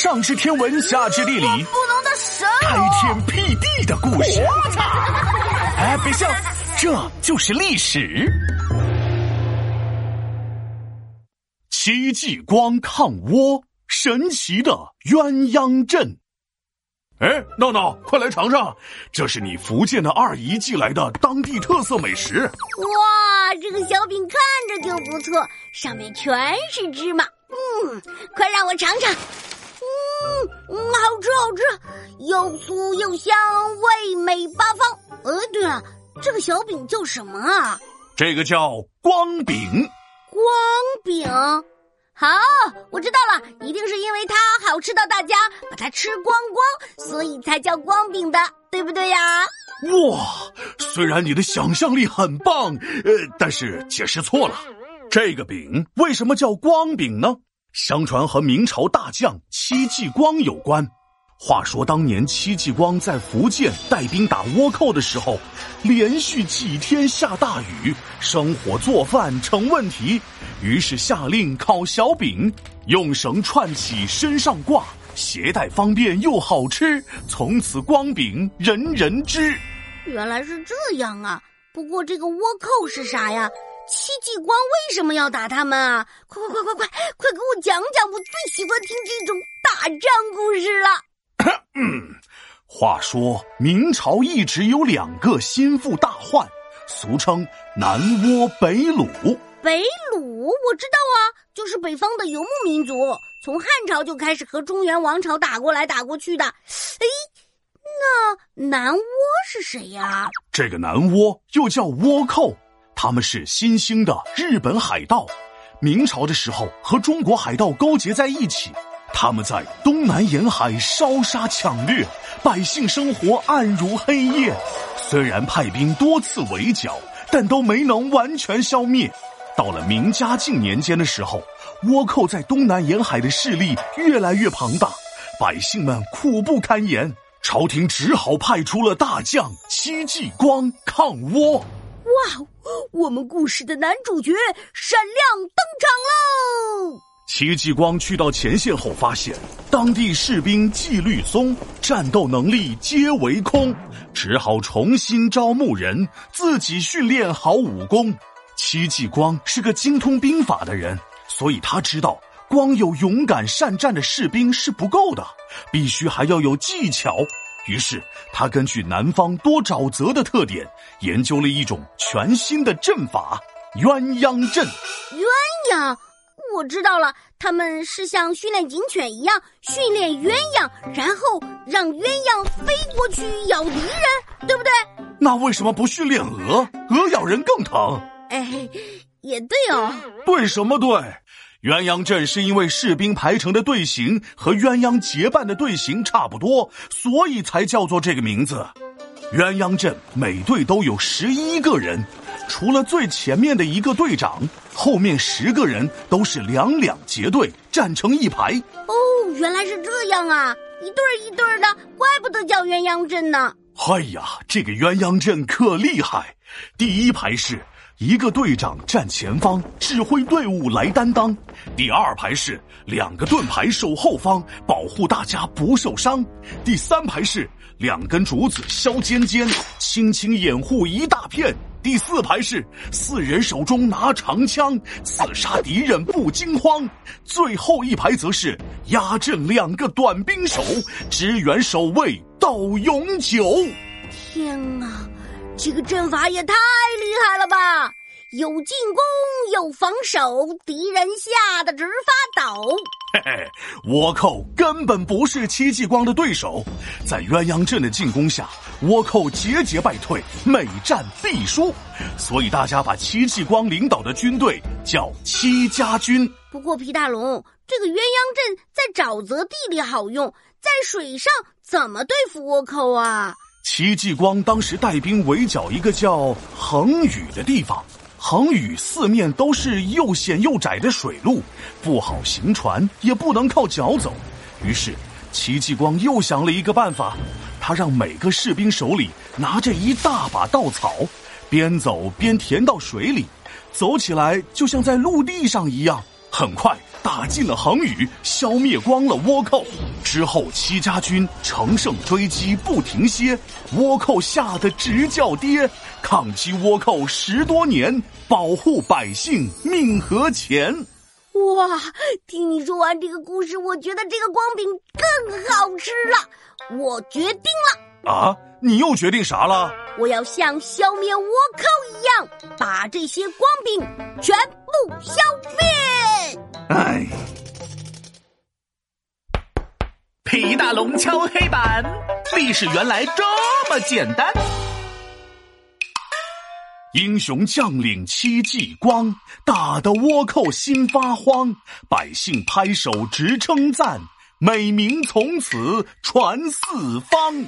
上知天文，下知地理，不能的神开天辟地的故事。我 操哎，别笑，这就是历史。戚继光抗倭，神奇的鸳鸯阵。哎，闹闹，快来尝尝，这是你福建的二姨寄来的当地特色美食。哇，这个小饼看着就不错，上面全是芝麻。嗯，快让我尝尝。嗯嗯，好吃好吃，又酥又香，味美八方。呃，对了，这个小饼叫什么啊？这个叫光饼。光饼。好，我知道了，一定是因为它好吃到大家把它吃光光，所以才叫光饼的，对不对呀？哇，虽然你的想象力很棒，呃，但是解释错了。这个饼为什么叫光饼呢？相传和明朝大将戚继光有关。话说当年戚继光在福建带兵打倭寇的时候，连续几天下大雨，生火做饭成问题，于是下令烤小饼，用绳串起身上挂，携带方便又好吃，从此光饼人人知。原来是这样啊！不过这个倭寇是啥呀？戚继光为什么要打他们啊？快快快快快快给我讲讲！我最喜欢听这种打仗故事了。嗯，话说明朝一直有两个心腹大患，俗称南倭北虏。北虏我知道啊，就是北方的游牧民族，从汉朝就开始和中原王朝打过来打过去的。哎，那南倭是谁呀？这个南倭又叫倭寇，他们是新兴的日本海盗，明朝的时候和中国海盗勾结在一起。他们在东南沿海烧杀抢掠，百姓生活暗如黑夜。虽然派兵多次围剿，但都没能完全消灭。到了明嘉靖年间的时候，倭寇在东南沿海的势力越来越庞大，百姓们苦不堪言。朝廷只好派出了大将戚继光抗倭。哇，我们故事的男主角闪亮登场喽！戚继光去到前线后，发现当地士兵纪律松，战斗能力皆为空，只好重新招募人，自己训练好武功。戚继光是个精通兵法的人，所以他知道光有勇敢善战的士兵是不够的，必须还要有技巧。于是他根据南方多沼泽的特点，研究了一种全新的阵法——鸳鸯阵。鸳鸯。我知道了，他们是像训练警犬一样训练鸳鸯，然后让鸳鸯飞过去咬敌人，对不对？那为什么不训练鹅？鹅咬人更疼。哎，也对哦。对什么对？鸳鸯阵是因为士兵排成的队形和鸳鸯结伴的队形差不多，所以才叫做这个名字。鸳鸯阵每队都有十一个人。除了最前面的一个队长，后面十个人都是两两结队站成一排。哦，原来是这样啊！一对儿一对儿的，怪不得叫鸳鸯阵呢。哎呀，这个鸳鸯阵可厉害！第一排是一个队长站前方指挥队伍来担当，第二排是两个盾牌守后方保护大家不受伤，第三排是两根竹子削尖尖，轻轻掩护一大片。第四排是四人手中拿长枪，刺杀敌人不惊慌；最后一排则是压阵两个短兵手，支援守卫到永久。天哪，这个阵法也太厉害了吧！有进攻，有防守，敌人吓得直发抖。嘿嘿，倭寇根本不是戚继光的对手，在鸳鸯阵的进攻下，倭寇节节败退，每战必输，所以大家把戚继光领导的军队叫戚家军。不过皮大龙，这个鸳鸯阵在沼泽地里好用，在水上怎么对付倭寇啊？戚继光当时带兵围剿一个叫恒宇的地方。恒宇四面都是又险又窄的水路，不好行船，也不能靠脚走。于是，戚继光又想了一个办法，他让每个士兵手里拿着一大把稻草，边走边填到水里，走起来就像在陆地上一样。很快，打尽了恒宇，消灭光了倭寇。之后，戚家军乘胜追击不停歇，倭寇吓得直叫爹。抗击倭寇十多年，保护百姓命和钱。哇！听你说完这个故事，我觉得这个光饼更好吃了。我决定了啊！你又决定啥了？我要像消灭倭寇一样，把这些光饼全部消灭。哎，皮大龙敲黑板，历史原来这么简单。英雄将领戚继光，打得倭寇心发慌，百姓拍手直称赞，美名从此传四方。